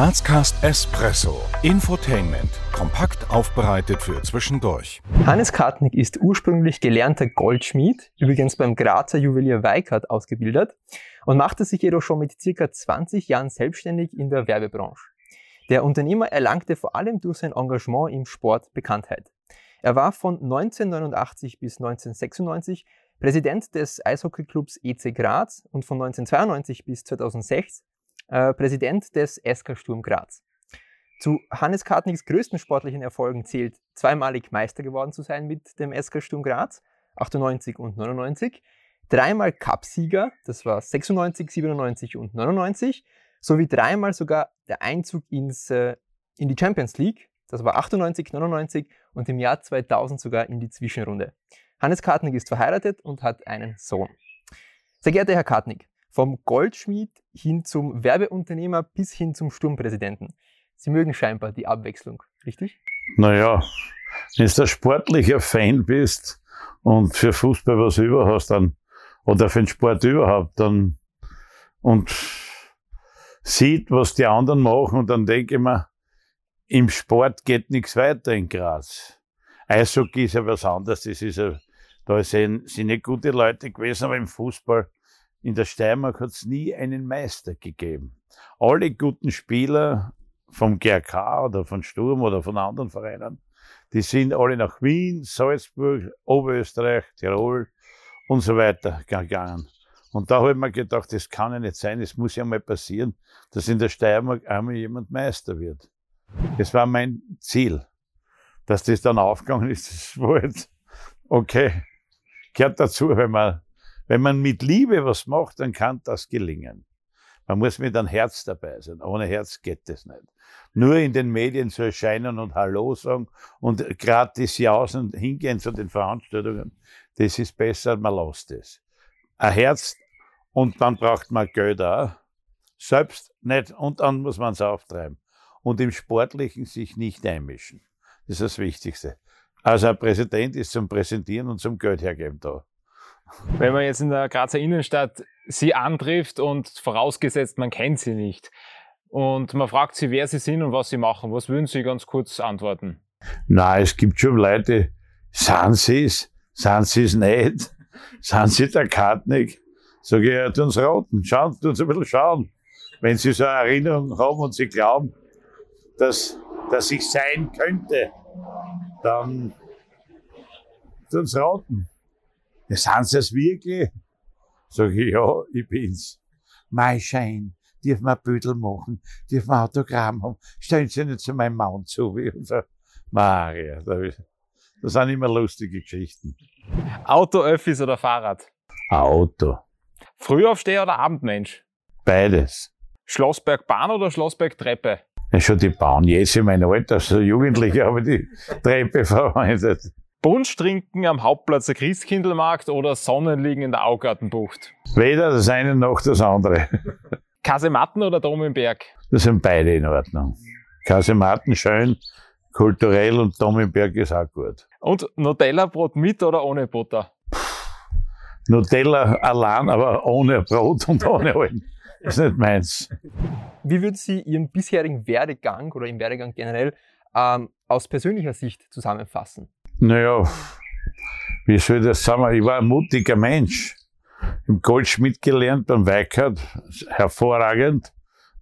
Grazcast Espresso. Infotainment. Kompakt aufbereitet für zwischendurch. Hannes Kartnick ist ursprünglich gelernter Goldschmied, übrigens beim Grazer Juwelier Weikart ausgebildet und machte sich jedoch schon mit circa 20 Jahren selbstständig in der Werbebranche. Der Unternehmer erlangte vor allem durch sein Engagement im Sport Bekanntheit. Er war von 1989 bis 1996 Präsident des Eishockeyclubs EC Graz und von 1992 bis 2006 äh, Präsident des SK Sturm Graz. Zu Hannes Kartniks größten sportlichen Erfolgen zählt zweimalig Meister geworden zu sein mit dem SK Sturm Graz, 98 und 99, dreimal Cupsieger, das war 96, 97 und 99, sowie dreimal sogar der Einzug ins, äh, in die Champions League, das war 98, 99 und im Jahr 2000 sogar in die Zwischenrunde. Hannes Kartnick ist verheiratet und hat einen Sohn. Sehr geehrter Herr Kartnick, vom Goldschmied hin zum Werbeunternehmer bis hin zum Sturmpräsidenten. Sie mögen scheinbar die Abwechslung, richtig? Naja, wenn du ein sportlicher Fan bist und für Fußball was über hast, dann, oder für den Sport überhaupt, dann, und sieht, was die anderen machen, und dann denke ich mir, im Sport geht nichts weiter in Graz. Eishockey ist ja was anderes, das ist ja, da sind, sind nicht gute Leute gewesen, aber im Fußball in der Steiermark hat es nie einen Meister gegeben. Alle guten Spieler vom GRK oder von Sturm oder von anderen Vereinen, die sind alle nach Wien, Salzburg, Oberösterreich, Tirol und so weiter gegangen. Und da habe ich mir gedacht, das kann ja nicht sein, es muss ja mal passieren, dass in der Steiermark einmal jemand Meister wird. Das war mein Ziel. Dass das dann aufgegangen ist, das war jetzt okay. Gehört dazu, wenn man wenn man mit Liebe was macht, dann kann das gelingen. Man muss mit einem Herz dabei sein. Ohne Herz geht das nicht. Nur in den Medien zu erscheinen und Hallo sagen und gratis jausen hingehen zu den Veranstaltungen, das ist besser, man lässt es. Ein Herz und dann braucht man Geld auch. Selbst nicht und dann muss man es auftreiben. Und im Sportlichen sich nicht einmischen. Das ist das Wichtigste. Also ein Präsident ist zum Präsentieren und zum Geld hergeben da. Wenn man jetzt in der Grazer Innenstadt sie antrifft und vorausgesetzt, man kennt sie nicht und man fragt sie, wer sie sind und was sie machen, was würden Sie ganz kurz antworten? Na, es gibt schon Leute, sind sie es, sind sie es nicht, sind sie der Kartnick? Ja, tun uns raten, schauen, tun uns ein bisschen schauen. Wenn sie so eine Erinnerung haben und sie glauben, dass, dass ich sein könnte, dann tun uns raten. Ja, sind Sie es wirklich? Sag ich, ja, ich bin's. Mein Schein, dürfen wir Büdel machen, dürfen wir ein Autogramm haben, stellen Sie nicht zu meinem Mount zu. Wie so. Maria, das sind immer lustige Geschichten. Auto, Öffis oder Fahrrad? Auto. Frühaufsteher oder Abendmensch? Beides. Schlossberg Bahn oder Schlossberg Treppe? Ja, schon die Bahn. Jetzt in meinem Alter, als Jugendlicher habe ich die Treppe verwendet. Punsch trinken am Hauptplatz der Christkindlmarkt oder Sonnenliegen in der Augartenbucht? Weder das eine noch das andere. Kasematten oder Dom im Berg? Das sind beide in Ordnung. Kasematten schön, kulturell und Dom im Berg ist auch gut. Und Nutella-Brot mit oder ohne Butter? Nutella allein, aber ohne Brot und ohne. Das ist nicht meins. Wie würden Sie Ihren bisherigen Werdegang oder Ihren Werdegang generell ähm, aus persönlicher Sicht zusammenfassen? Naja, wie soll das sagen? Ich war ein mutiger Mensch. Im Goldschmidt gelernt beim Weikert, hervorragend.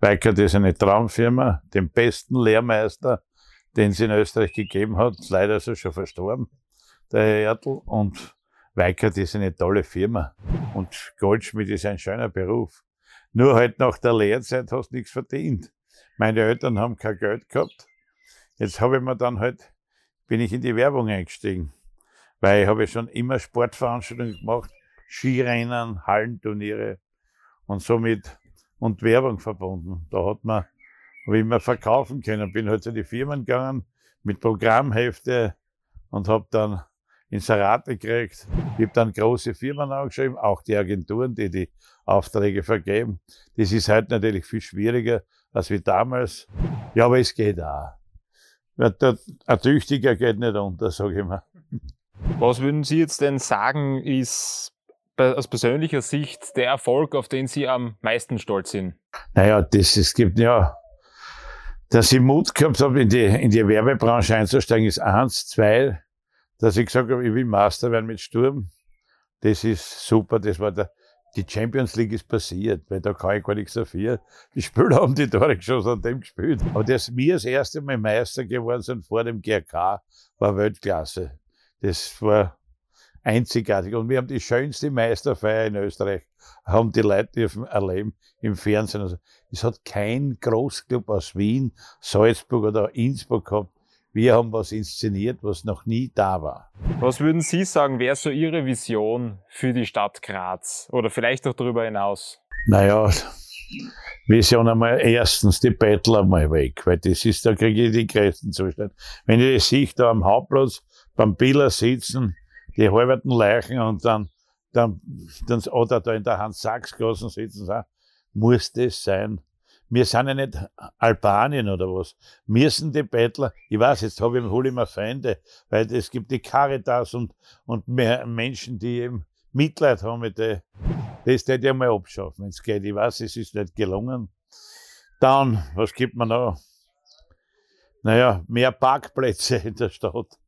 Weikert ist eine Traumfirma, den besten Lehrmeister, den es in Österreich gegeben hat. Leider ist er schon verstorben, der Herr Ertl. Und Weikert ist eine tolle Firma. Und Goldschmidt ist ein schöner Beruf. Nur halt nach der Lehrzeit hast du nichts verdient. Meine Eltern haben kein Geld gehabt. Jetzt habe ich mir dann halt bin ich in die Werbung eingestiegen. Weil ich habe schon immer Sportveranstaltungen gemacht, Skirennen, Hallenturniere und somit und Werbung verbunden. Da hat man, habe ich immer verkaufen können. Bin halt zu den Firmen gegangen mit Programmhefte und habe dann Inserate gekriegt. Ich habe dann große Firmen angeschrieben, auch die Agenturen, die die Aufträge vergeben. Das ist heute natürlich viel schwieriger als wie damals. Ja, aber es geht auch. Ein Tüchtiger geht nicht unter, sage ich mal. Was würden Sie jetzt denn sagen, ist aus persönlicher Sicht der Erfolg, auf den Sie am meisten stolz sind? Naja, das, es gibt ja, dass ich Mut gehabt habe, in die, in die Werbebranche einzusteigen, ist eins, zwei, dass ich gesagt habe, ich will Master werden mit Sturm. Das ist super, das war der, die Champions League ist passiert, weil da kann ich gar nichts dafür. Die Spieler haben die Tore geschossen und dem gespielt. Aber dass wir das erste Mal Meister geworden sind vor dem GRK, war Weltklasse. Das war einzigartig. Und wir haben die schönste Meisterfeier in Österreich, haben die Leute dürfen erleben im Fernsehen. Also, es hat kein Großclub aus Wien, Salzburg oder Innsbruck gehabt. Wir haben was inszeniert, was noch nie da war. Was würden Sie sagen, wäre so Ihre Vision für die Stadt Graz oder vielleicht auch darüber hinaus? Naja, Vision einmal erstens die Battle einmal weg, weil das ist, da kriege ich die größten Zustände. Wenn ich das sehe, da am Hauptplatz beim Biller sitzen, die halberten Leichen und dann, dann, dann oder da in der Hans-Sachs-Gassen sitzen, muss das sein? Wir sind ja nicht Albanien oder was. Wir sind die Bettler. Ich weiß, jetzt habe ich hole ich mir Feinde, weil es gibt die Caritas und, und mehr Menschen, die eben Mitleid haben mit der, das hätte ich mal abschaffen, wenn es geht. Ich weiß, es ist nicht gelungen. Dann, was gibt man noch? Naja, mehr Parkplätze in der Stadt.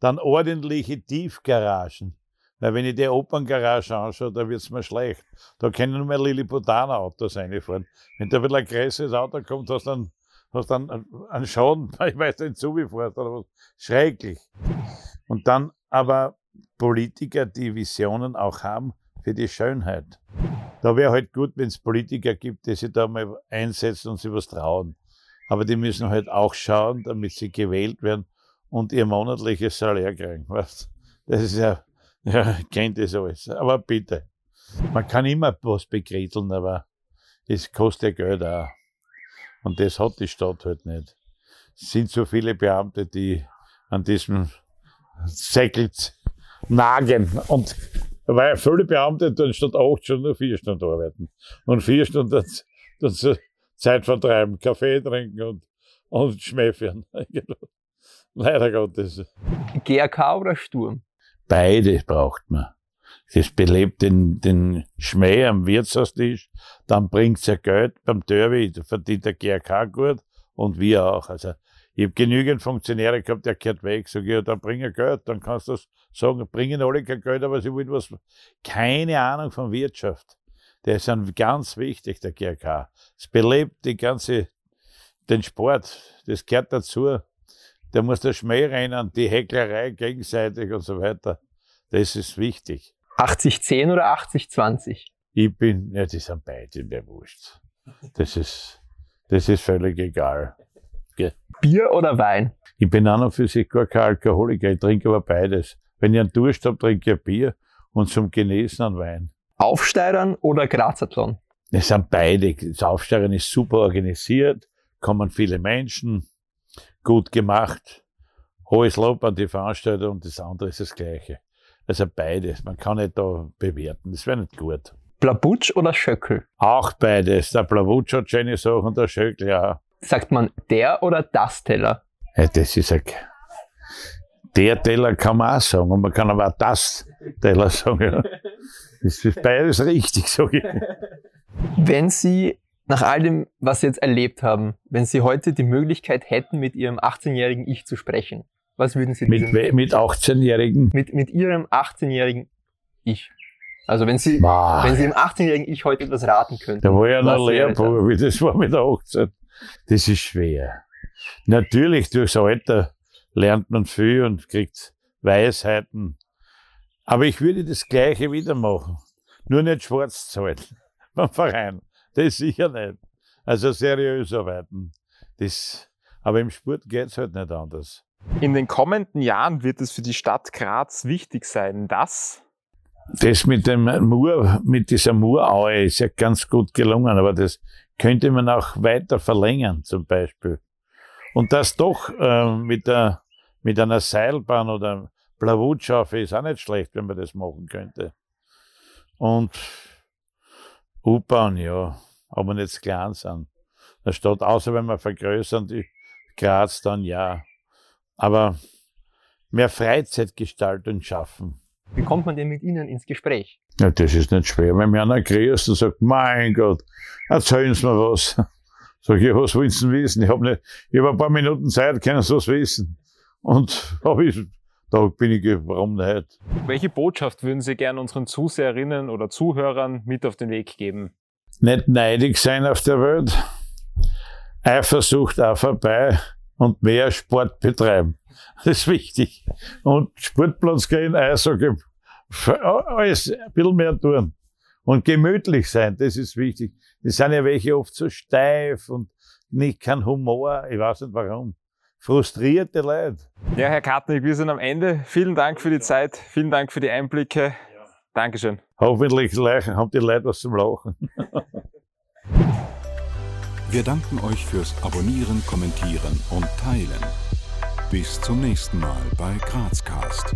Dann ordentliche Tiefgaragen. Weil wenn ich die Operngarage anschaue, da wird's mir schlecht. Da können nur mehr Lilliputaner-Autos reinfahren. Wenn da wieder ein größeres Auto kommt, hast du dann, hast dann einen Schaden, ich weiß nicht, zu wie fährt oder was. Schrecklich. Und dann aber Politiker, die Visionen auch haben für die Schönheit. Da wäre halt gut, wenn es Politiker gibt, die sich da mal einsetzen und sich was trauen. Aber die müssen halt auch schauen, damit sie gewählt werden und ihr monatliches Salär kriegen. Weißt? Das ist ja ja, kennt das alles. Aber bitte. Man kann immer was bekritteln, aber es kostet ja Geld auch. Und das hat die Stadt halt nicht. Es sind so viele Beamte, die an diesem Säckel nagen. Und weil viele Beamte dann statt acht Stunden nur vier Stunden arbeiten. Und vier Stunden dann, Zeit vertreiben, Kaffee trinken und, und Schmäh Leider Gottes. GRK oder Sturm? Beide braucht man. Das belebt den, den Schmäh am Wirtshaustisch, dann bringt's ja Geld beim Derby, verdient der GRK gut und wir auch. Also ich habe genügend Funktionäre gehabt, der kehrt weg, sage ja, dann bring Geld, dann kannst du sagen, bringen alle kein Geld, aber sie wollen was, keine Ahnung von Wirtschaft. Der ist dann ganz wichtig, der GRK. Es belebt die ganze, den Sport, das gehört dazu der muss der Schmäh rennen, die Hecklerei gegenseitig und so weiter. Das ist wichtig. 80-10 oder 80-20? Ich bin, ja, die sind beide mir wurscht. Das ist, das ist völlig egal. Okay. Bier oder Wein? Ich bin an und für sich gar kein Alkoholiker, ich trinke aber beides. Wenn ich einen Durst habe, trinke ich Bier und zum Genesen einen Wein. Aufsteigern oder Grazathlon? Es sind beide. Das Aufsteigern ist super organisiert, kommen viele Menschen, gut gemacht. Hohes Lob an die Veranstalter und das andere ist das Gleiche. Also beides. Man kann nicht da bewerten. Das wäre nicht gut. Blabutsch oder Schöckel? Auch beides. Der Blabutsch hat schöne Sachen und der Schöckel ja. Sagt man der oder das Teller? Ja, das ist ein, der Teller kann man auch sagen und man kann aber auch das Teller sagen. Ja. Das ist beides richtig, sage ich. Wenn Sie nach all dem, was Sie jetzt erlebt haben, wenn Sie heute die Möglichkeit hätten, mit Ihrem 18-jährigen Ich zu sprechen, was würden Sie mit, mit 18-jährigen? Mit, mit Ihrem 18-jährigen Ich. Also wenn Sie, wenn Sie im 18-jährigen Ich heute etwas raten könnten. Da war ja noch Lehrbuch, wie das war mit 18. Das ist schwer. Natürlich, durchs Alter lernt man viel und kriegt Weisheiten. Aber ich würde das Gleiche wieder machen. Nur nicht schwarz zahlen beim Verein. Das sicher nicht. Also seriös arbeiten. Das, aber im Sport geht's halt nicht anders. In den kommenden Jahren wird es für die Stadt Graz wichtig sein, dass das mit dem Mur, mit dieser Muraue ist ja ganz gut gelungen, aber das könnte man auch weiter verlängern, zum Beispiel. Und das doch äh, mit, der, mit einer Seilbahn oder Blavutschaufe ist auch nicht schlecht, wenn man das machen könnte. Und U-Bahn, ja, aber nicht klein sind. Der Stadt, außer wenn wir vergrößern, die Graz dann ja. Aber mehr Freizeitgestaltung schaffen. Wie kommt man denn mit Ihnen ins Gespräch? Ja, das ist nicht schwer. Wenn mir einer grüßt und sagt, mein Gott, erzählen Sie mir was. Sag ich, was willst du wissen? Ich habe hab ein paar Minuten Zeit, können Sie was wissen? Und hab ich, da bin ich, warum nicht? Welche Botschaft würden Sie gerne unseren Zuseherinnen oder Zuhörern mit auf den Weg geben? Nicht neidig sein auf der Welt, Eifersucht auch vorbei und mehr Sport betreiben. Das ist wichtig. Und Sportplatz gehen, Eishockey, alles ein bisschen mehr tun. Und gemütlich sein, das ist wichtig. Die sind ja welche oft so steif und nicht kein Humor. Ich weiß nicht warum. Frustrierte Leute. Ja, Herr Kartnick, wir sind am Ende. Vielen Dank für die Zeit. Vielen Dank für die Einblicke. Dankeschön. Hoffentlich haben die Leute was zum Lachen. Wir danken euch fürs Abonnieren, Kommentieren und Teilen. Bis zum nächsten Mal bei Grazcast.